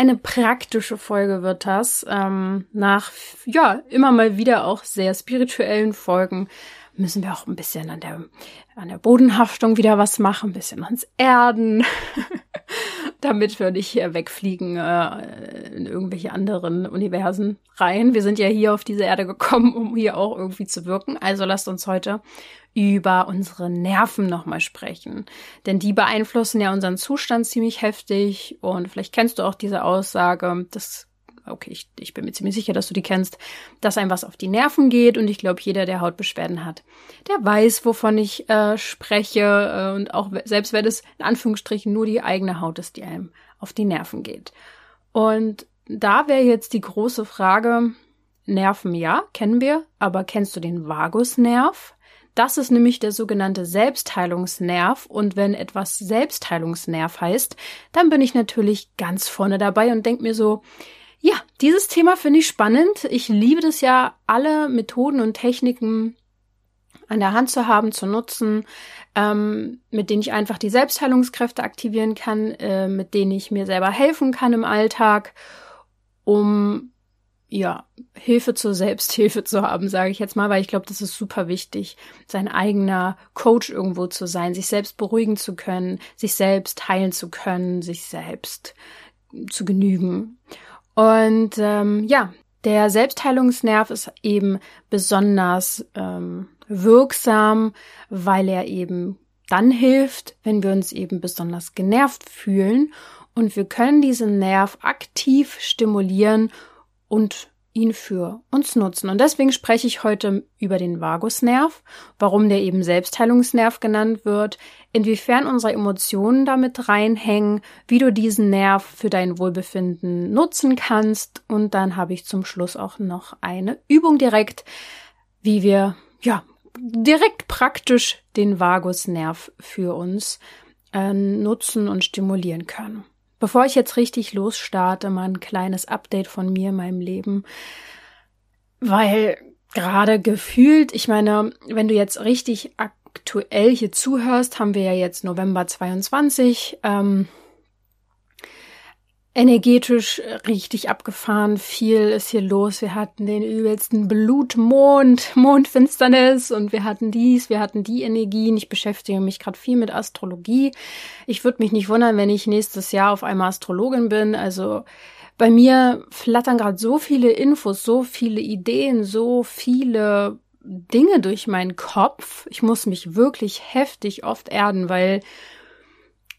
Eine praktische Folge wird das. Ähm, nach, ja, immer mal wieder auch sehr spirituellen Folgen müssen wir auch ein bisschen an der, an der Bodenhaftung wieder was machen, ein bisschen ans Erden, damit wir nicht hier wegfliegen äh, in irgendwelche anderen Universen rein. Wir sind ja hier auf diese Erde gekommen, um hier auch irgendwie zu wirken. Also lasst uns heute über unsere Nerven nochmal sprechen. Denn die beeinflussen ja unseren Zustand ziemlich heftig. Und vielleicht kennst du auch diese Aussage, das okay, ich, ich bin mir ziemlich sicher, dass du die kennst, dass einem was auf die Nerven geht. Und ich glaube, jeder, der Hautbeschwerden hat, der weiß, wovon ich äh, spreche. Äh, und auch selbst wenn es in Anführungsstrichen nur die eigene Haut ist, die einem auf die Nerven geht. Und da wäre jetzt die große Frage, Nerven ja, kennen wir, aber kennst du den Vagusnerv? Das ist nämlich der sogenannte Selbstheilungsnerv und wenn etwas Selbstheilungsnerv heißt, dann bin ich natürlich ganz vorne dabei und denke mir so, ja, dieses Thema finde ich spannend. Ich liebe das ja, alle Methoden und Techniken an der Hand zu haben, zu nutzen, ähm, mit denen ich einfach die Selbstheilungskräfte aktivieren kann, äh, mit denen ich mir selber helfen kann im Alltag, um ja, Hilfe zur Selbsthilfe zu haben, sage ich jetzt mal, weil ich glaube, das ist super wichtig, sein eigener Coach irgendwo zu sein, sich selbst beruhigen zu können, sich selbst heilen zu können, sich selbst zu genügen. Und ähm, ja, der Selbstheilungsnerv ist eben besonders ähm, wirksam, weil er eben dann hilft, wenn wir uns eben besonders genervt fühlen. Und wir können diesen Nerv aktiv stimulieren und ihn für uns nutzen. Und deswegen spreche ich heute über den Vagusnerv, warum der eben Selbstheilungsnerv genannt wird, inwiefern unsere Emotionen damit reinhängen, wie du diesen Nerv für dein Wohlbefinden nutzen kannst. Und dann habe ich zum Schluss auch noch eine Übung direkt, wie wir, ja, direkt praktisch den Vagusnerv für uns äh, nutzen und stimulieren können. Bevor ich jetzt richtig losstarte, mal ein kleines Update von mir, meinem Leben. Weil gerade gefühlt, ich meine, wenn du jetzt richtig aktuell hier zuhörst, haben wir ja jetzt November 22. Ähm, energetisch richtig abgefahren. Viel ist hier los. Wir hatten den übelsten Blutmond, Mondfinsternis und wir hatten dies, wir hatten die Energien. Ich beschäftige mich gerade viel mit Astrologie. Ich würde mich nicht wundern, wenn ich nächstes Jahr auf einmal Astrologin bin. Also bei mir flattern gerade so viele Infos, so viele Ideen, so viele Dinge durch meinen Kopf. Ich muss mich wirklich heftig oft erden, weil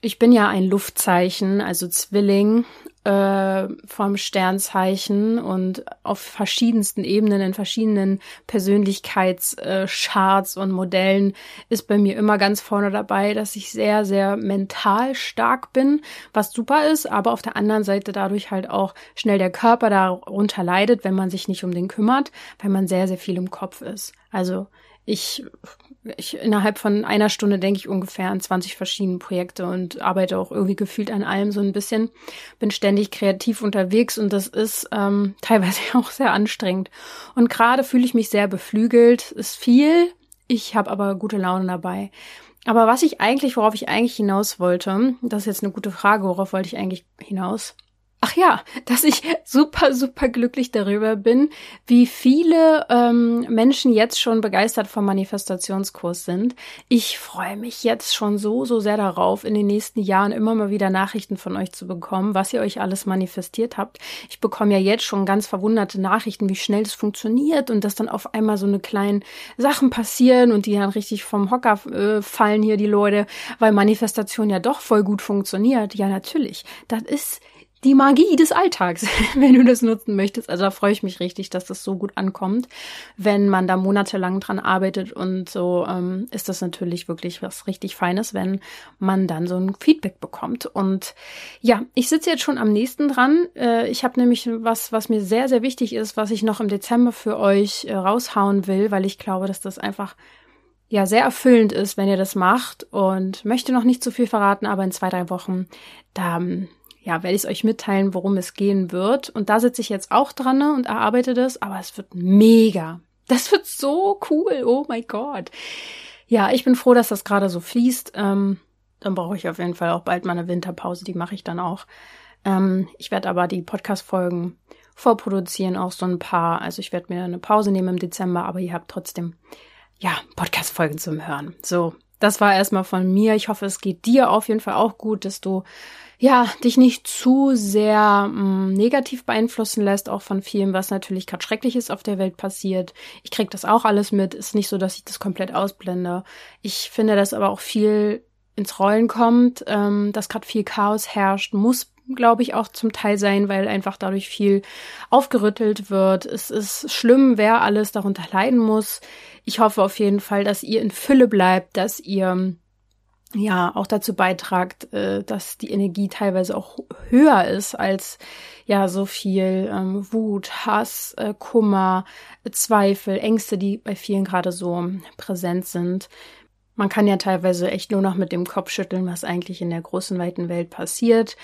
ich bin ja ein Luftzeichen, also Zwilling äh, vom Sternzeichen und auf verschiedensten Ebenen, in verschiedenen Persönlichkeitscharts und Modellen ist bei mir immer ganz vorne dabei, dass ich sehr, sehr mental stark bin, was super ist, aber auf der anderen Seite dadurch halt auch schnell der Körper darunter leidet, wenn man sich nicht um den kümmert, weil man sehr, sehr viel im Kopf ist. Also ich ich innerhalb von einer Stunde denke ich ungefähr an 20 verschiedene Projekte und arbeite auch irgendwie gefühlt an allem so ein bisschen. Bin ständig kreativ unterwegs und das ist ähm, teilweise auch sehr anstrengend. Und gerade fühle ich mich sehr beflügelt. Ist viel, ich habe aber gute Laune dabei. Aber was ich eigentlich, worauf ich eigentlich hinaus wollte, das ist jetzt eine gute Frage, worauf wollte ich eigentlich hinaus? Ach ja, dass ich super, super glücklich darüber bin, wie viele ähm, Menschen jetzt schon begeistert vom Manifestationskurs sind. Ich freue mich jetzt schon so, so sehr darauf, in den nächsten Jahren immer mal wieder Nachrichten von euch zu bekommen, was ihr euch alles manifestiert habt. Ich bekomme ja jetzt schon ganz verwunderte Nachrichten, wie schnell das funktioniert und dass dann auf einmal so eine kleinen Sachen passieren und die dann richtig vom Hocker äh, fallen hier die Leute, weil Manifestation ja doch voll gut funktioniert. Ja, natürlich. Das ist die Magie des Alltags, wenn du das nutzen möchtest. Also da freue ich mich richtig, dass das so gut ankommt. Wenn man da monatelang dran arbeitet und so, ähm, ist das natürlich wirklich was richtig Feines, wenn man dann so ein Feedback bekommt. Und ja, ich sitze jetzt schon am nächsten dran. Äh, ich habe nämlich was, was mir sehr, sehr wichtig ist, was ich noch im Dezember für euch äh, raushauen will, weil ich glaube, dass das einfach ja sehr erfüllend ist, wenn ihr das macht und möchte noch nicht zu viel verraten, aber in zwei, drei Wochen, da ja, werde ich es euch mitteilen, worum es gehen wird. Und da sitze ich jetzt auch dran ne, und erarbeite das, aber es wird mega. Das wird so cool. Oh mein Gott. Ja, ich bin froh, dass das gerade so fließt. Ähm, dann brauche ich auf jeden Fall auch bald mal eine Winterpause. Die mache ich dann auch. Ähm, ich werde aber die Podcast-Folgen vorproduzieren, auch so ein paar. Also ich werde mir eine Pause nehmen im Dezember, aber ihr habt trotzdem, ja, Podcast-Folgen zum Hören. So, das war erstmal von mir. Ich hoffe, es geht dir auf jeden Fall auch gut, dass du ja, dich nicht zu sehr mh, mm, negativ beeinflussen lässt, auch von vielem, was natürlich gerade Schreckliches auf der Welt passiert. Ich krieg das auch alles mit. Ist nicht so, dass ich das komplett ausblende. Ich finde, dass aber auch viel ins Rollen kommt, ähm, dass gerade viel Chaos herrscht, muss glaube ich, auch zum Teil sein, weil einfach dadurch viel aufgerüttelt wird. Es ist schlimm, wer alles darunter leiden muss. Ich hoffe auf jeden Fall, dass ihr in Fülle bleibt, dass ihr ja auch dazu beitragt, äh, dass die Energie teilweise auch höher ist als ja so viel ähm, Wut, Hass, äh, Kummer, Zweifel, Ängste, die bei vielen gerade so präsent sind. Man kann ja teilweise echt nur noch mit dem Kopf schütteln, was eigentlich in der großen weiten Welt passiert.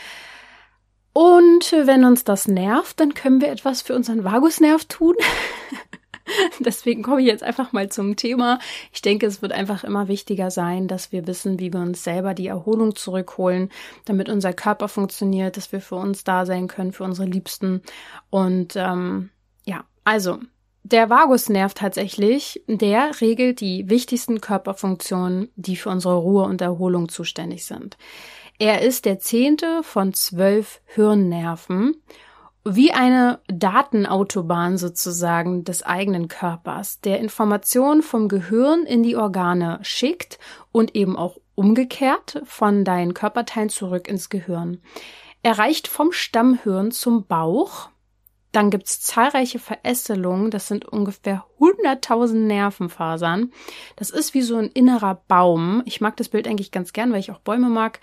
Und wenn uns das nervt, dann können wir etwas für unseren Vagusnerv tun. Deswegen komme ich jetzt einfach mal zum Thema. Ich denke, es wird einfach immer wichtiger sein, dass wir wissen, wie wir uns selber die Erholung zurückholen, damit unser Körper funktioniert, dass wir für uns da sein können, für unsere Liebsten. Und ähm, ja, also der Vagusnerv tatsächlich, der regelt die wichtigsten Körperfunktionen, die für unsere Ruhe und Erholung zuständig sind. Er ist der zehnte von zwölf Hirnnerven wie eine Datenautobahn sozusagen des eigenen Körpers, der Informationen vom Gehirn in die Organe schickt und eben auch umgekehrt von deinen Körperteilen zurück ins Gehirn. Er reicht vom Stammhirn zum Bauch. Dann gibt's zahlreiche Verästelungen, das sind ungefähr 100.000 Nervenfasern. Das ist wie so ein innerer Baum. Ich mag das Bild eigentlich ganz gern, weil ich auch Bäume mag.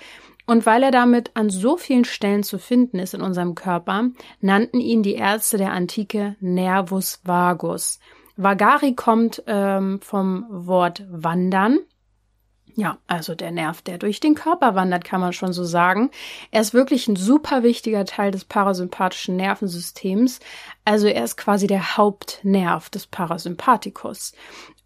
Und weil er damit an so vielen Stellen zu finden ist in unserem Körper, nannten ihn die Ärzte der Antike Nervus vagus. Vagari kommt ähm, vom Wort wandern. Ja, also der Nerv, der durch den Körper wandert, kann man schon so sagen. Er ist wirklich ein super wichtiger Teil des parasympathischen Nervensystems. Also er ist quasi der Hauptnerv des Parasympathikus.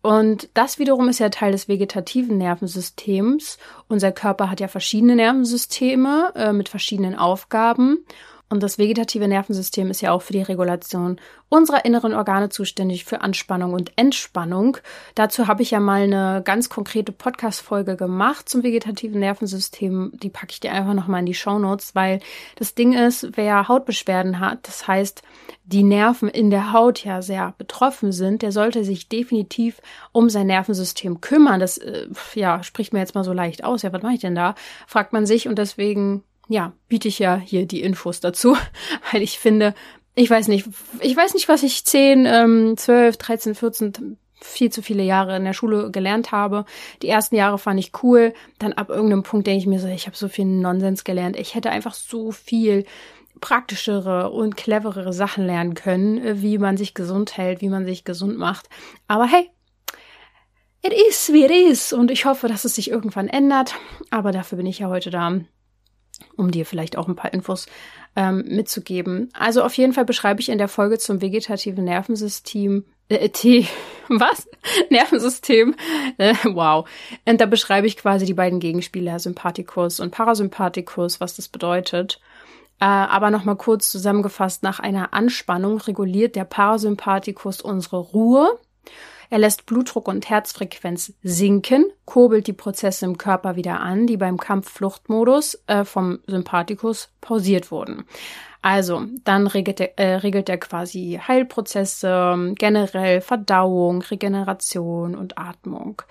Und das wiederum ist ja Teil des vegetativen Nervensystems. Unser Körper hat ja verschiedene Nervensysteme äh, mit verschiedenen Aufgaben. Und das vegetative Nervensystem ist ja auch für die Regulation unserer inneren Organe zuständig, für Anspannung und Entspannung. Dazu habe ich ja mal eine ganz konkrete Podcast-Folge gemacht zum vegetativen Nervensystem. Die packe ich dir einfach nochmal in die Show Notes, weil das Ding ist, wer Hautbeschwerden hat, das heißt, die Nerven in der Haut ja sehr betroffen sind, der sollte sich definitiv um sein Nervensystem kümmern. Das, äh, ja, spricht mir jetzt mal so leicht aus. Ja, was mache ich denn da? Fragt man sich und deswegen ja, biete ich ja hier die Infos dazu, weil ich finde, ich weiß nicht, ich weiß nicht, was ich 10, ähm, 12, 13, 14, viel zu viele Jahre in der Schule gelernt habe. Die ersten Jahre fand ich cool. Dann ab irgendeinem Punkt denke ich mir so, ich habe so viel Nonsens gelernt. Ich hätte einfach so viel praktischere und cleverere Sachen lernen können, äh, wie man sich gesund hält, wie man sich gesund macht. Aber hey, it is wie it is. Und ich hoffe, dass es sich irgendwann ändert. Aber dafür bin ich ja heute da um dir vielleicht auch ein paar Infos ähm, mitzugeben. Also auf jeden Fall beschreibe ich in der Folge zum vegetativen Nervensystem äh, T, was? Nervensystem. Äh, wow. Und da beschreibe ich quasi die beiden Gegenspieler, Sympathikus und Parasympathikus, was das bedeutet. Äh, aber nochmal kurz zusammengefasst, nach einer Anspannung reguliert der Parasympathikus unsere Ruhe er lässt Blutdruck und Herzfrequenz sinken, kurbelt die Prozesse im Körper wieder an, die beim Kampf-Flucht-Modus äh, vom Sympathikus pausiert wurden. Also, dann regelt er, äh, regelt er quasi Heilprozesse, generell Verdauung, Regeneration und Atmung.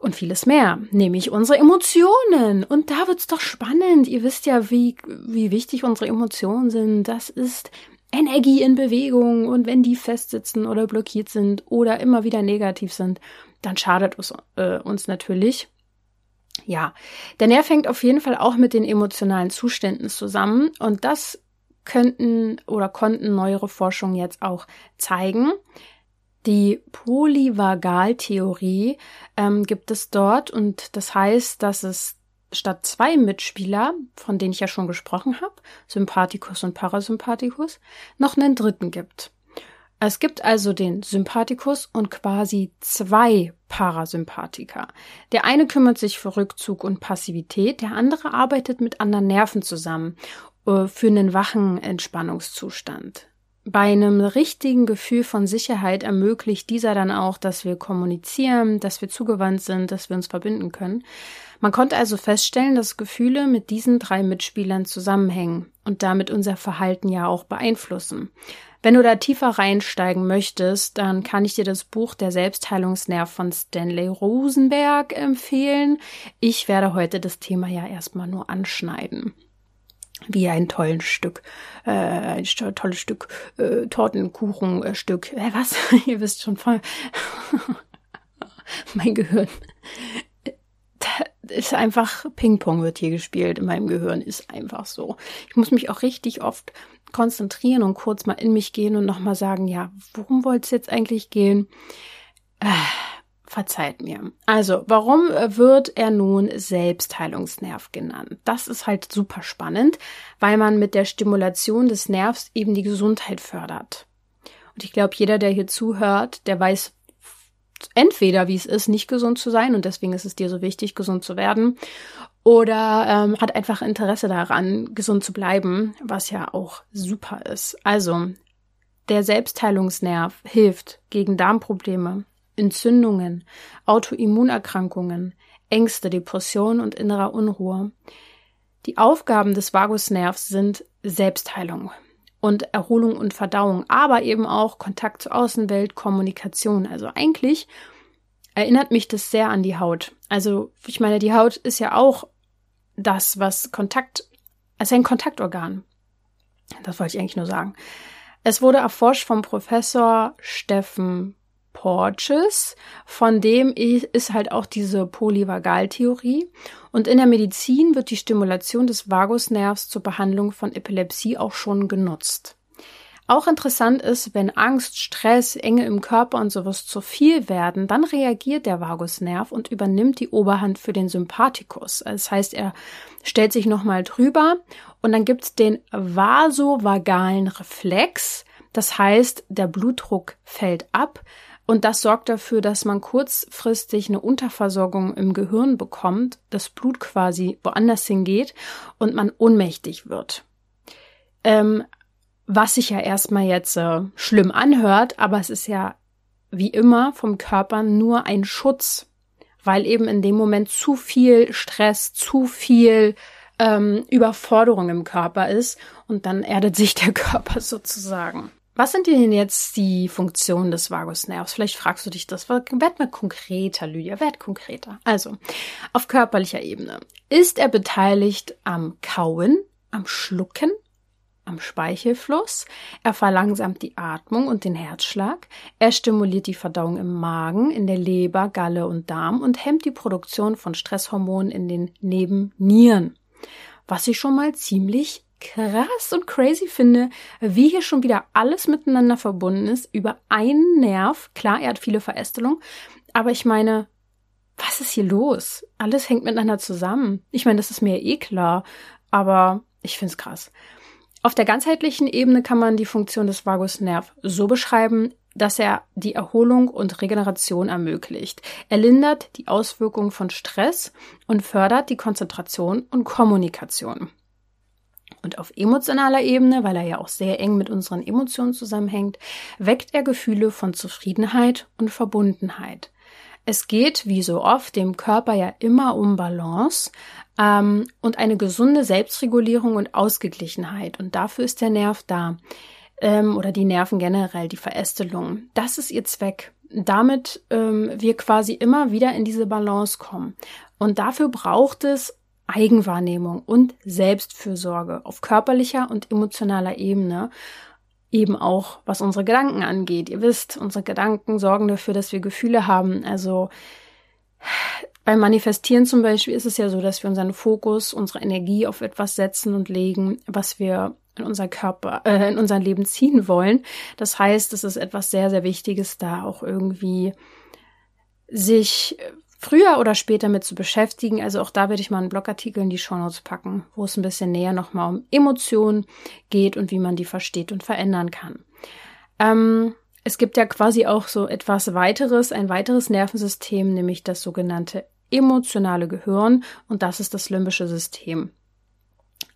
und vieles mehr, nämlich unsere Emotionen. Und da wird's doch spannend. Ihr wisst ja, wie, wie wichtig unsere Emotionen sind. Das ist Energie in Bewegung. Und wenn die festsitzen oder blockiert sind oder immer wieder negativ sind, dann schadet es äh, uns natürlich. Ja, der Nerv hängt auf jeden Fall auch mit den emotionalen Zuständen zusammen. Und das könnten oder konnten neuere Forschungen jetzt auch zeigen. Die Polyvagaltheorie ähm, gibt es dort und das heißt, dass es statt zwei Mitspieler, von denen ich ja schon gesprochen habe, Sympathikus und Parasympathikus, noch einen dritten gibt. Es gibt also den Sympathikus und quasi zwei Parasympathiker. Der eine kümmert sich für Rückzug und Passivität, der andere arbeitet mit anderen Nerven zusammen äh, für einen wachen Entspannungszustand. Bei einem richtigen Gefühl von Sicherheit ermöglicht dieser dann auch, dass wir kommunizieren, dass wir zugewandt sind, dass wir uns verbinden können. Man konnte also feststellen, dass Gefühle mit diesen drei Mitspielern zusammenhängen und damit unser Verhalten ja auch beeinflussen. Wenn du da tiefer reinsteigen möchtest, dann kann ich dir das Buch Der Selbstheilungsnerv von Stanley Rosenberg empfehlen. Ich werde heute das Thema ja erstmal nur anschneiden wie ein tolles Stück, äh, ein tolles Stück äh, Tortenkuchenstück. Äh, was? Ihr wisst schon voll. mein Gehirn. Ist einfach Ping-Pong wird hier gespielt in meinem Gehirn, ist einfach so. Ich muss mich auch richtig oft konzentrieren und kurz mal in mich gehen und nochmal sagen, ja, worum wollte es jetzt eigentlich gehen? Äh, Verzeiht mir. Also, warum wird er nun Selbstheilungsnerv genannt? Das ist halt super spannend, weil man mit der Stimulation des Nervs eben die Gesundheit fördert. Und ich glaube, jeder, der hier zuhört, der weiß entweder, wie es ist, nicht gesund zu sein und deswegen ist es dir so wichtig, gesund zu werden, oder ähm, hat einfach Interesse daran, gesund zu bleiben, was ja auch super ist. Also, der Selbstheilungsnerv hilft gegen Darmprobleme, Entzündungen, Autoimmunerkrankungen, Ängste, Depressionen und innerer Unruhe. Die Aufgaben des Vagusnervs sind Selbstheilung und Erholung und Verdauung, aber eben auch Kontakt zur Außenwelt, Kommunikation. Also eigentlich erinnert mich das sehr an die Haut. Also ich meine, die Haut ist ja auch das, was Kontakt, also ein Kontaktorgan. Das wollte ich eigentlich nur sagen. Es wurde erforscht vom Professor Steffen Porges, von dem ist halt auch diese Polyvagaltheorie. Und in der Medizin wird die Stimulation des Vagusnervs zur Behandlung von Epilepsie auch schon genutzt. Auch interessant ist, wenn Angst, Stress, Enge im Körper und sowas zu viel werden, dann reagiert der Vagusnerv und übernimmt die Oberhand für den Sympathikus. Das heißt, er stellt sich nochmal drüber und dann gibt's den vasovagalen Reflex. Das heißt, der Blutdruck fällt ab, und das sorgt dafür, dass man kurzfristig eine Unterversorgung im Gehirn bekommt, das Blut quasi woanders hingeht und man ohnmächtig wird. Ähm, was sich ja erstmal jetzt äh, schlimm anhört, aber es ist ja wie immer vom Körper nur ein Schutz, weil eben in dem Moment zu viel Stress, zu viel ähm, Überforderung im Körper ist und dann erdet sich der Körper sozusagen. Was sind denn jetzt die Funktionen des Vagusnervs? Vielleicht fragst du dich das. Werd mal konkreter, Lydia, werd konkreter. Also, auf körperlicher Ebene. Ist er beteiligt am Kauen, am Schlucken, am Speichelfluss. Er verlangsamt die Atmung und den Herzschlag. Er stimuliert die Verdauung im Magen, in der Leber, Galle und Darm und hemmt die Produktion von Stresshormonen in den Nebennieren. Was ich schon mal ziemlich krass und crazy finde, wie hier schon wieder alles miteinander verbunden ist, über einen Nerv. Klar, er hat viele Verästelungen, aber ich meine, was ist hier los? Alles hängt miteinander zusammen. Ich meine, das ist mir eh klar, aber ich finde es krass. Auf der ganzheitlichen Ebene kann man die Funktion des Vagusnerv so beschreiben, dass er die Erholung und Regeneration ermöglicht. Er lindert die Auswirkungen von Stress und fördert die Konzentration und Kommunikation. Und auf emotionaler Ebene, weil er ja auch sehr eng mit unseren Emotionen zusammenhängt, weckt er Gefühle von Zufriedenheit und Verbundenheit. Es geht, wie so oft, dem Körper ja immer um Balance ähm, und eine gesunde Selbstregulierung und Ausgeglichenheit. Und dafür ist der Nerv da. Ähm, oder die Nerven generell, die Verästelung. Das ist ihr Zweck. damit ähm, wir quasi immer wieder in diese Balance kommen. Und dafür braucht es Eigenwahrnehmung und Selbstfürsorge auf körperlicher und emotionaler Ebene. Eben auch, was unsere Gedanken angeht. Ihr wisst, unsere Gedanken sorgen dafür, dass wir Gefühle haben. Also beim Manifestieren zum Beispiel ist es ja so, dass wir unseren Fokus, unsere Energie auf etwas setzen und legen, was wir in unser Körper, äh, in unser Leben ziehen wollen. Das heißt, es ist etwas sehr, sehr Wichtiges, da auch irgendwie sich früher oder später mit zu beschäftigen. Also auch da werde ich mal einen Blogartikel in die Shownotes packen, wo es ein bisschen näher nochmal um Emotionen geht und wie man die versteht und verändern kann. Ähm, es gibt ja quasi auch so etwas weiteres, ein weiteres Nervensystem, nämlich das sogenannte emotionale Gehirn und das ist das limbische System.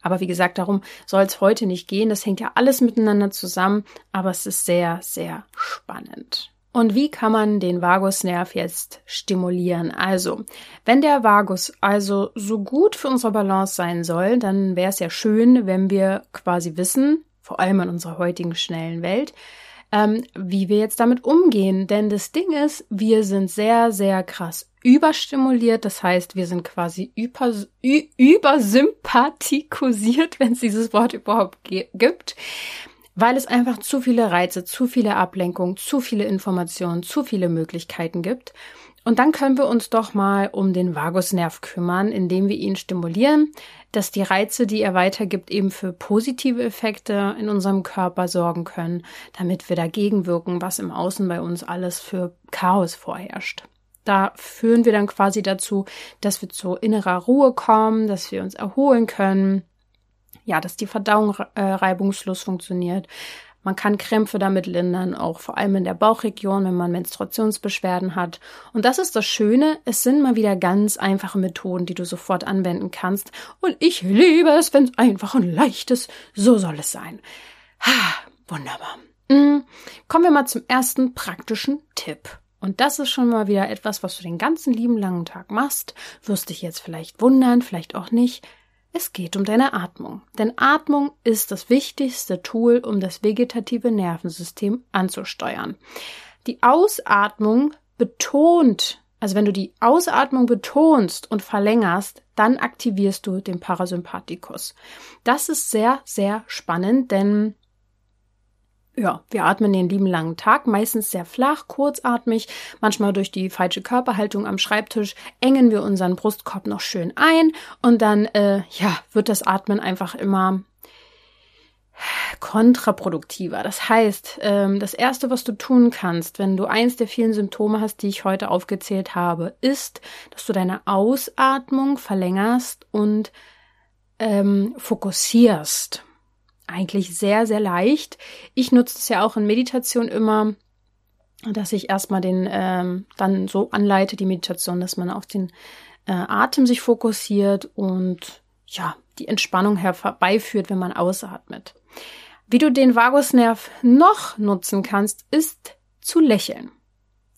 Aber wie gesagt, darum soll es heute nicht gehen. Das hängt ja alles miteinander zusammen, aber es ist sehr, sehr spannend. Und wie kann man den Vagusnerv jetzt stimulieren? Also, wenn der Vagus also so gut für unsere Balance sein soll, dann wäre es ja schön, wenn wir quasi wissen, vor allem in unserer heutigen schnellen Welt, ähm, wie wir jetzt damit umgehen. Denn das Ding ist, wir sind sehr, sehr krass überstimuliert. Das heißt, wir sind quasi über, übersympathikosiert, wenn es dieses Wort überhaupt gibt weil es einfach zu viele Reize, zu viele Ablenkungen, zu viele Informationen, zu viele Möglichkeiten gibt. Und dann können wir uns doch mal um den Vagusnerv kümmern, indem wir ihn stimulieren, dass die Reize, die er weitergibt, eben für positive Effekte in unserem Körper sorgen können, damit wir dagegen wirken, was im Außen bei uns alles für Chaos vorherrscht. Da führen wir dann quasi dazu, dass wir zu innerer Ruhe kommen, dass wir uns erholen können, ja, dass die Verdauung äh, reibungslos funktioniert. Man kann Krämpfe damit lindern, auch vor allem in der Bauchregion, wenn man Menstruationsbeschwerden hat. Und das ist das Schöne, es sind mal wieder ganz einfache Methoden, die du sofort anwenden kannst. Und ich liebe es, wenn es einfach und leicht ist. So soll es sein. Ha, wunderbar. Mhm. Kommen wir mal zum ersten praktischen Tipp. Und das ist schon mal wieder etwas, was du den ganzen lieben langen Tag machst. Wirst dich jetzt vielleicht wundern, vielleicht auch nicht. Es geht um deine Atmung. Denn Atmung ist das wichtigste Tool, um das vegetative Nervensystem anzusteuern. Die Ausatmung betont, also wenn du die Ausatmung betonst und verlängerst, dann aktivierst du den Parasympathikus. Das ist sehr, sehr spannend, denn ja, wir atmen den lieben langen Tag, meistens sehr flach, kurzatmig, manchmal durch die falsche Körperhaltung am Schreibtisch engen wir unseren Brustkorb noch schön ein und dann, äh, ja, wird das Atmen einfach immer kontraproduktiver. Das heißt, ähm, das Erste, was du tun kannst, wenn du eins der vielen Symptome hast, die ich heute aufgezählt habe, ist, dass du deine Ausatmung verlängerst und ähm, fokussierst eigentlich sehr, sehr leicht. Ich nutze es ja auch in Meditation immer, dass ich erstmal den ähm, dann so anleite, die Meditation, dass man auf den äh, Atem sich fokussiert und ja, die Entspannung herbeiführt, wenn man ausatmet. Wie du den Vagusnerv noch nutzen kannst, ist zu lächeln.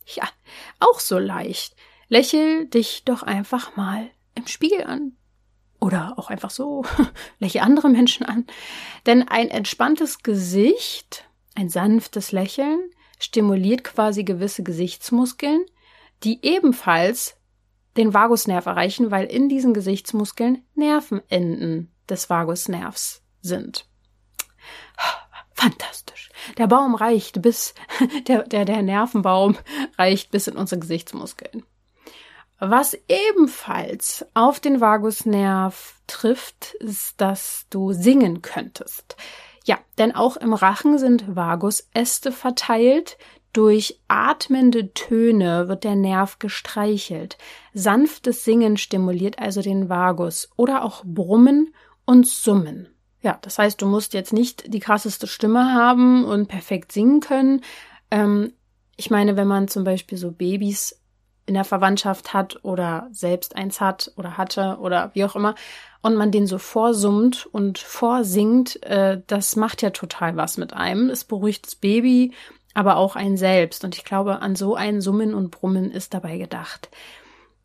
Ja, auch so leicht. Lächel dich doch einfach mal im Spiegel an. Oder auch einfach so, lächle andere Menschen an. Denn ein entspanntes Gesicht, ein sanftes Lächeln, stimuliert quasi gewisse Gesichtsmuskeln, die ebenfalls den Vagusnerv erreichen, weil in diesen Gesichtsmuskeln Nervenenden des Vagusnervs sind. Fantastisch. Der Baum reicht bis, der, der, der Nervenbaum reicht bis in unsere Gesichtsmuskeln. Was ebenfalls auf den Vagusnerv trifft, ist, dass du singen könntest. Ja, denn auch im Rachen sind Vagusäste verteilt. Durch atmende Töne wird der Nerv gestreichelt. Sanftes Singen stimuliert also den Vagus oder auch Brummen und Summen. Ja, das heißt, du musst jetzt nicht die krasseste Stimme haben und perfekt singen können. Ähm, ich meine, wenn man zum Beispiel so Babys in der Verwandtschaft hat oder selbst eins hat oder hatte oder wie auch immer und man den so vorsummt und vorsingt, äh, das macht ja total was mit einem. Es beruhigt das Baby, aber auch einen selbst. Und ich glaube, an so ein Summen und Brummen ist dabei gedacht.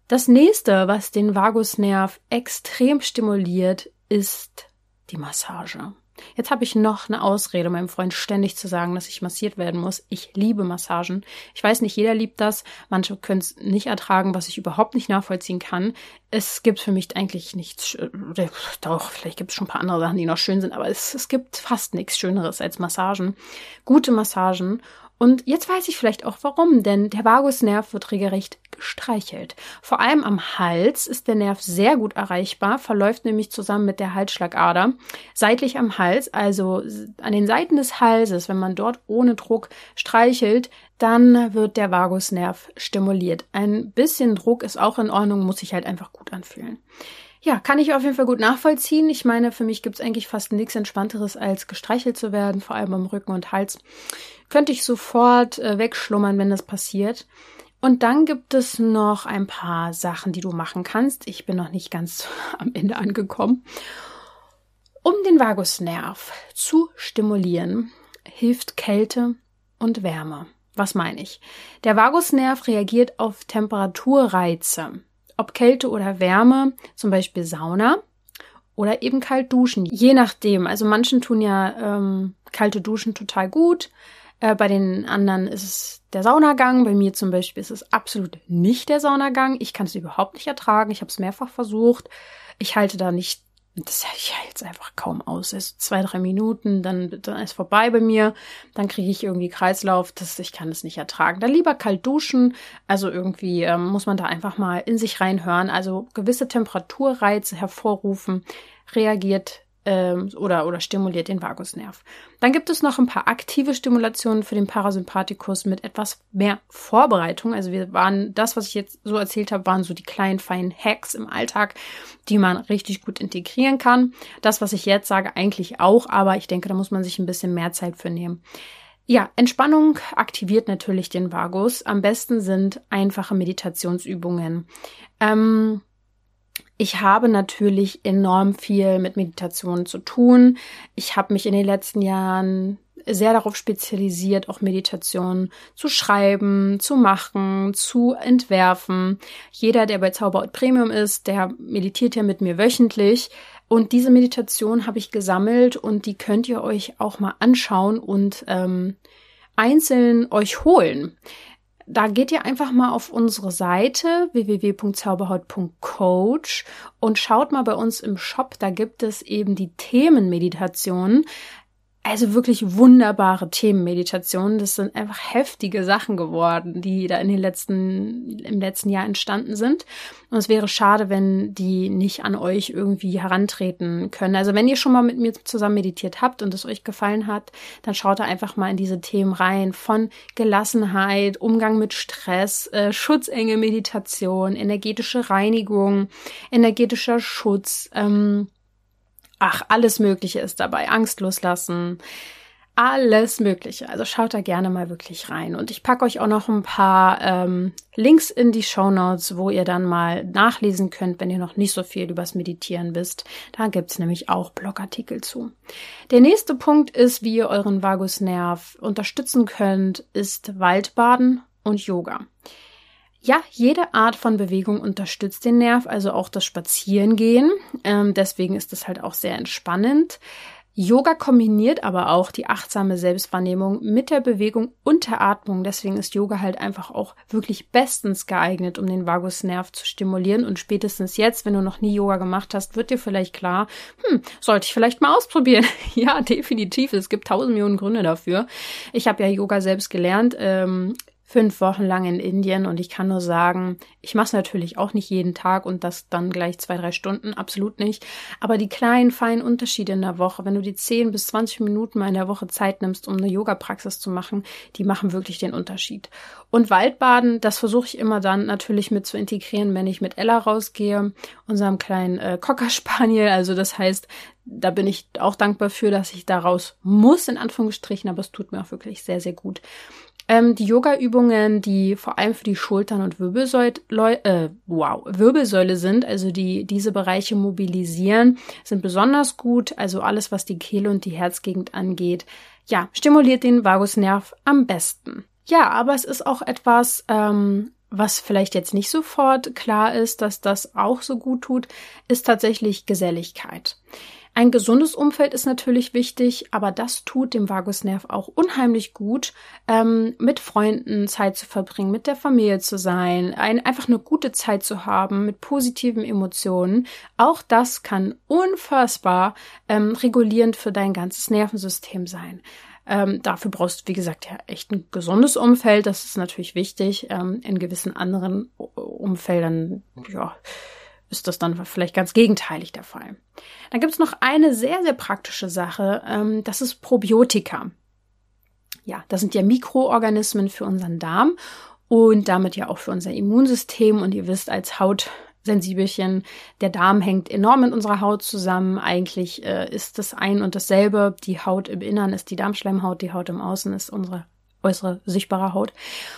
Das nächste, was den Vagusnerv extrem stimuliert, ist die Massage. Jetzt habe ich noch eine Ausrede, meinem Freund ständig zu sagen, dass ich massiert werden muss. Ich liebe Massagen. Ich weiß nicht, jeder liebt das. Manche können es nicht ertragen, was ich überhaupt nicht nachvollziehen kann. Es gibt für mich eigentlich nichts, äh, doch, vielleicht gibt es schon ein paar andere Sachen, die noch schön sind, aber es, es gibt fast nichts Schöneres als Massagen. Gute Massagen. Und jetzt weiß ich vielleicht auch warum, denn der Vagusnerv wird regelrecht gestreichelt. Vor allem am Hals ist der Nerv sehr gut erreichbar, verläuft nämlich zusammen mit der Halsschlagader. Seitlich am Hals, also an den Seiten des Halses, wenn man dort ohne Druck streichelt, dann wird der Vagusnerv stimuliert. Ein bisschen Druck ist auch in Ordnung, muss sich halt einfach gut anfühlen. Ja, kann ich auf jeden Fall gut nachvollziehen. Ich meine, für mich gibt's eigentlich fast nichts Entspannteres, als gestreichelt zu werden, vor allem am Rücken und Hals. Könnte ich sofort äh, wegschlummern, wenn das passiert. Und dann gibt es noch ein paar Sachen, die du machen kannst. Ich bin noch nicht ganz am Ende angekommen. Um den Vagusnerv zu stimulieren, hilft Kälte und Wärme. Was meine ich? Der Vagusnerv reagiert auf Temperaturreize ob Kälte oder Wärme, zum Beispiel Sauna oder eben kalt duschen, je nachdem. Also manchen tun ja ähm, kalte Duschen total gut. Äh, bei den anderen ist es der Saunagang. Bei mir zum Beispiel ist es absolut nicht der Saunagang. Ich kann es überhaupt nicht ertragen. Ich habe es mehrfach versucht. Ich halte da nicht das ich halte es einfach kaum aus. Also zwei, drei Minuten, dann, dann ist vorbei bei mir. Dann kriege ich irgendwie Kreislauf. Das, ich kann es nicht ertragen. Dann lieber kalt duschen. Also irgendwie ähm, muss man da einfach mal in sich reinhören. Also gewisse Temperaturreize hervorrufen, reagiert ähm, oder, oder stimuliert den Vagusnerv. Dann gibt es noch ein paar aktive Stimulationen für den Parasympathikus mit etwas mehr Vorbereitung. Also wir waren, das, was ich jetzt so erzählt habe, waren so die kleinen, feinen Hacks im Alltag, die man richtig gut integrieren kann. Das, was ich jetzt sage, eigentlich auch, aber ich denke, da muss man sich ein bisschen mehr Zeit für nehmen. Ja, Entspannung aktiviert natürlich den Vagus. Am besten sind einfache Meditationsübungen. Ähm, ich habe natürlich enorm viel mit Meditation zu tun. Ich habe mich in den letzten Jahren sehr darauf spezialisiert, auch Meditation zu schreiben, zu machen, zu entwerfen. Jeder, der bei Zauberort Premium ist, der meditiert ja mit mir wöchentlich. Und diese Meditation habe ich gesammelt und die könnt ihr euch auch mal anschauen und ähm, einzeln euch holen da geht ihr einfach mal auf unsere Seite www.zauberhaut.coach und schaut mal bei uns im Shop. Da gibt es eben die Themenmeditation. Also wirklich wunderbare Themenmeditationen. Das sind einfach heftige Sachen geworden, die da in den letzten, im letzten Jahr entstanden sind. Und es wäre schade, wenn die nicht an euch irgendwie herantreten können. Also wenn ihr schon mal mit mir zusammen meditiert habt und es euch gefallen hat, dann schaut da einfach mal in diese Themen rein von Gelassenheit, Umgang mit Stress, äh, Schutzengel Meditation, energetische Reinigung, energetischer Schutz, ähm, Ach, alles Mögliche ist dabei. Angst loslassen. Alles Mögliche. Also schaut da gerne mal wirklich rein. Und ich packe euch auch noch ein paar ähm, Links in die Show Notes, wo ihr dann mal nachlesen könnt, wenn ihr noch nicht so viel übers Meditieren wisst. Da gibt's nämlich auch Blogartikel zu. Der nächste Punkt ist, wie ihr euren Vagusnerv unterstützen könnt, ist Waldbaden und Yoga. Ja, jede Art von Bewegung unterstützt den Nerv, also auch das Spazierengehen. Ähm, deswegen ist es halt auch sehr entspannend. Yoga kombiniert aber auch die achtsame Selbstwahrnehmung mit der Bewegung und der Atmung. Deswegen ist Yoga halt einfach auch wirklich bestens geeignet, um den Vagusnerv zu stimulieren. Und spätestens jetzt, wenn du noch nie Yoga gemacht hast, wird dir vielleicht klar, hm, sollte ich vielleicht mal ausprobieren. ja, definitiv. Es gibt tausend Millionen Gründe dafür. Ich habe ja Yoga selbst gelernt. Ähm, fünf Wochen lang in Indien und ich kann nur sagen, ich mache es natürlich auch nicht jeden Tag und das dann gleich zwei, drei Stunden, absolut nicht. Aber die kleinen, feinen Unterschiede in der Woche, wenn du die zehn bis zwanzig Minuten mal in der Woche Zeit nimmst, um eine Yoga-Praxis zu machen, die machen wirklich den Unterschied. Und Waldbaden, das versuche ich immer dann natürlich mit zu integrieren, wenn ich mit Ella rausgehe, unserem kleinen äh, Cocker Spaniel. Also das heißt, da bin ich auch dankbar für, dass ich da raus muss, in Anführungsstrichen, aber es tut mir auch wirklich sehr, sehr gut. Ähm, die Yoga-Übungen, die vor allem für die Schultern und Wirbelsäule, äh, wow, Wirbelsäule sind, also die diese Bereiche mobilisieren, sind besonders gut. Also alles, was die Kehle und die Herzgegend angeht, ja, stimuliert den Vagusnerv am besten. Ja, aber es ist auch etwas, ähm, was vielleicht jetzt nicht sofort klar ist, dass das auch so gut tut, ist tatsächlich Geselligkeit. Ein gesundes Umfeld ist natürlich wichtig, aber das tut dem Vagusnerv auch unheimlich gut, ähm, mit Freunden Zeit zu verbringen, mit der Familie zu sein, ein, einfach eine gute Zeit zu haben, mit positiven Emotionen. Auch das kann unfassbar ähm, regulierend für dein ganzes Nervensystem sein. Ähm, dafür brauchst du, wie gesagt, ja echt ein gesundes Umfeld. Das ist natürlich wichtig. Ähm, in gewissen anderen Umfeldern, ja, ist das dann vielleicht ganz gegenteilig der Fall. Dann gibt es noch eine sehr, sehr praktische Sache. Ähm, das ist Probiotika. Ja, das sind ja Mikroorganismen für unseren Darm und damit ja auch für unser Immunsystem. Und ihr wisst, als Haut Sensibelchen. Der Darm hängt enorm mit unserer Haut zusammen. Eigentlich äh, ist das ein und dasselbe. Die Haut im Innern ist die Darmschleimhaut, die Haut im Außen ist unsere äußere sichtbare Haut.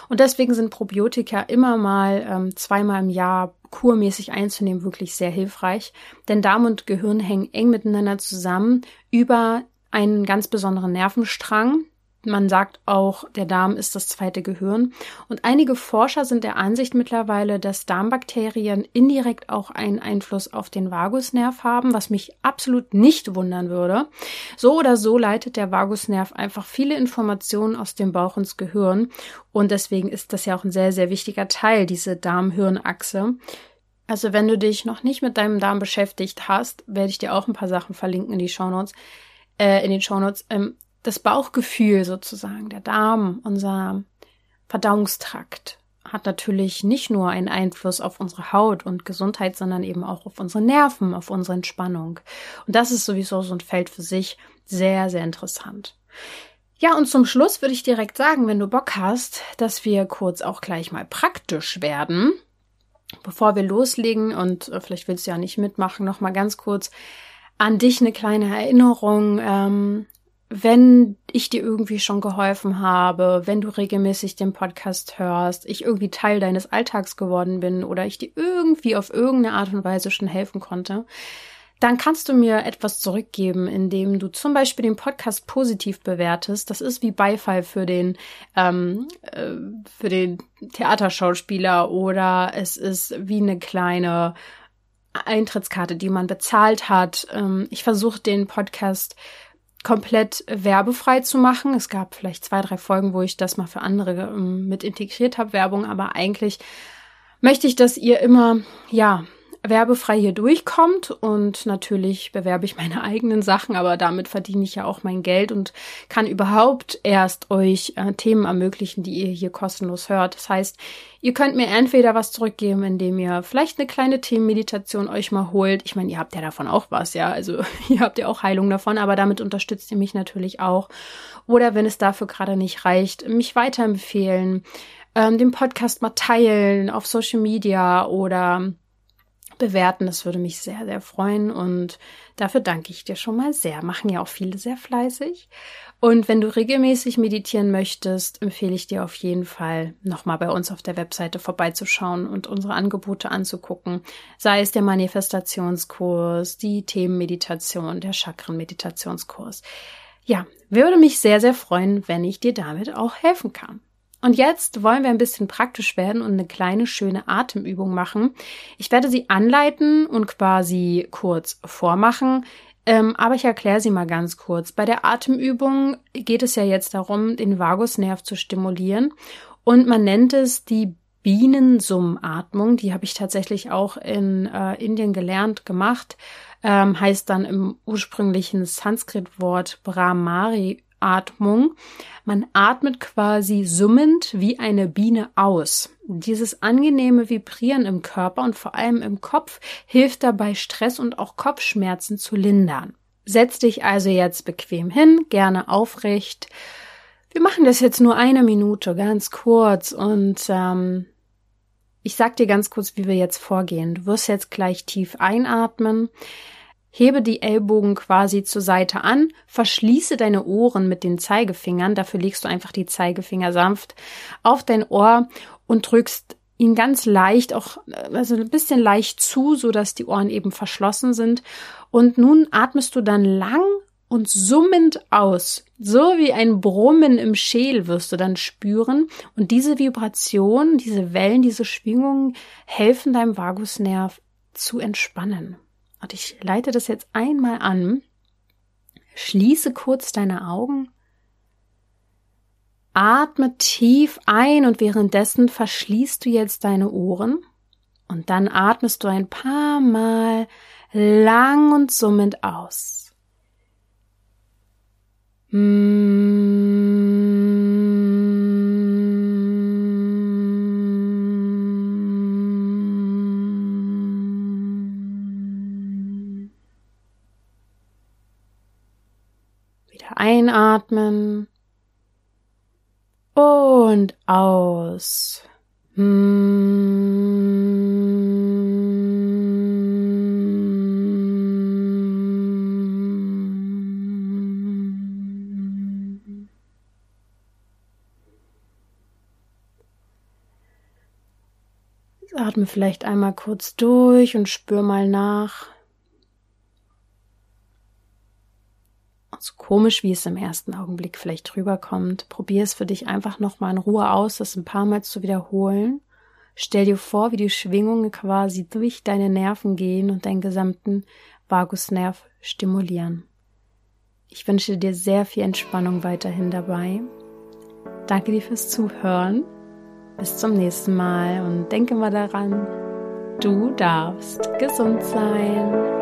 Und deswegen sind Probiotika immer mal ähm, zweimal im Jahr kurmäßig einzunehmen wirklich sehr hilfreich. Denn Darm und Gehirn hängen eng miteinander zusammen über einen ganz besonderen Nervenstrang, man sagt auch, der Darm ist das zweite Gehirn. Und einige Forscher sind der Ansicht mittlerweile, dass Darmbakterien indirekt auch einen Einfluss auf den Vagusnerv haben, was mich absolut nicht wundern würde. So oder so leitet der Vagusnerv einfach viele Informationen aus dem Bauch ins Gehirn. Und deswegen ist das ja auch ein sehr, sehr wichtiger Teil, diese Darm-Hirn-Achse. Also wenn du dich noch nicht mit deinem Darm beschäftigt hast, werde ich dir auch ein paar Sachen verlinken in die Shownotes, äh, in den Shownotes. Ähm, das Bauchgefühl sozusagen, der Darm, unser Verdauungstrakt hat natürlich nicht nur einen Einfluss auf unsere Haut und Gesundheit, sondern eben auch auf unsere Nerven, auf unsere Entspannung. Und das ist sowieso so ein Feld für sich sehr, sehr interessant. Ja, und zum Schluss würde ich direkt sagen, wenn du Bock hast, dass wir kurz auch gleich mal praktisch werden. Bevor wir loslegen und äh, vielleicht willst du ja nicht mitmachen, noch mal ganz kurz an dich eine kleine Erinnerung. Ähm, wenn ich dir irgendwie schon geholfen habe, wenn du regelmäßig den Podcast hörst, ich irgendwie Teil deines Alltags geworden bin oder ich dir irgendwie auf irgendeine Art und Weise schon helfen konnte, dann kannst du mir etwas zurückgeben, indem du zum Beispiel den Podcast positiv bewertest. Das ist wie Beifall für den ähm, äh, für den Theaterschauspieler oder es ist wie eine kleine Eintrittskarte, die man bezahlt hat. Ähm, ich versuche den Podcast komplett werbefrei zu machen. Es gab vielleicht zwei, drei Folgen, wo ich das mal für andere ähm, mit integriert habe, Werbung, aber eigentlich möchte ich, dass ihr immer, ja, werbefrei hier durchkommt und natürlich bewerbe ich meine eigenen Sachen, aber damit verdiene ich ja auch mein Geld und kann überhaupt erst euch äh, Themen ermöglichen, die ihr hier kostenlos hört. Das heißt, ihr könnt mir entweder was zurückgeben, indem ihr vielleicht eine kleine Themenmeditation euch mal holt. Ich meine, ihr habt ja davon auch was, ja, also ihr habt ja auch Heilung davon, aber damit unterstützt ihr mich natürlich auch. Oder wenn es dafür gerade nicht reicht, mich weiterempfehlen, ähm, den Podcast mal teilen auf Social Media oder bewerten. Das würde mich sehr, sehr freuen und dafür danke ich dir schon mal sehr. Machen ja auch viele sehr fleißig. Und wenn du regelmäßig meditieren möchtest, empfehle ich dir auf jeden Fall nochmal bei uns auf der Webseite vorbeizuschauen und unsere Angebote anzugucken. Sei es der Manifestationskurs, die Themenmeditation, der Chakrenmeditationskurs. Ja, würde mich sehr, sehr freuen, wenn ich dir damit auch helfen kann. Und jetzt wollen wir ein bisschen praktisch werden und eine kleine schöne Atemübung machen. Ich werde sie anleiten und quasi kurz vormachen. Ähm, aber ich erkläre sie mal ganz kurz. Bei der Atemübung geht es ja jetzt darum, den Vagusnerv zu stimulieren. Und man nennt es die Bienensummatmung. Die habe ich tatsächlich auch in äh, Indien gelernt, gemacht. Ähm, heißt dann im ursprünglichen Sanskrit-Wort Brahmari Atmung. Man atmet quasi summend wie eine Biene aus. Dieses angenehme Vibrieren im Körper und vor allem im Kopf hilft dabei, Stress und auch Kopfschmerzen zu lindern. Setz dich also jetzt bequem hin, gerne aufrecht. Wir machen das jetzt nur eine Minute, ganz kurz und ähm, ich sag dir ganz kurz, wie wir jetzt vorgehen. Du wirst jetzt gleich tief einatmen. Hebe die Ellbogen quasi zur Seite an, verschließe deine Ohren mit den Zeigefingern, dafür legst du einfach die Zeigefinger sanft auf dein Ohr und drückst ihn ganz leicht, auch also ein bisschen leicht zu, so dass die Ohren eben verschlossen sind. Und nun atmest du dann lang und summend aus. So wie ein Brummen im Schädel wirst du dann spüren. Und diese Vibration, diese Wellen, diese Schwingungen helfen deinem Vagusnerv zu entspannen. Und ich leite das jetzt einmal an. Schließe kurz deine Augen. Atme tief ein und währenddessen verschließt du jetzt deine Ohren. Und dann atmest du ein paar Mal lang und summend aus. Wieder einatmen und aus. Atme vielleicht einmal kurz durch und spür mal nach. So komisch, wie es im ersten Augenblick vielleicht rüberkommt, probier es für dich einfach nochmal in Ruhe aus, das ein paar Mal zu wiederholen. Stell dir vor, wie die Schwingungen quasi durch deine Nerven gehen und deinen gesamten Vagusnerv stimulieren. Ich wünsche dir sehr viel Entspannung weiterhin dabei. Danke dir fürs Zuhören. Bis zum nächsten Mal und denke mal daran, du darfst gesund sein.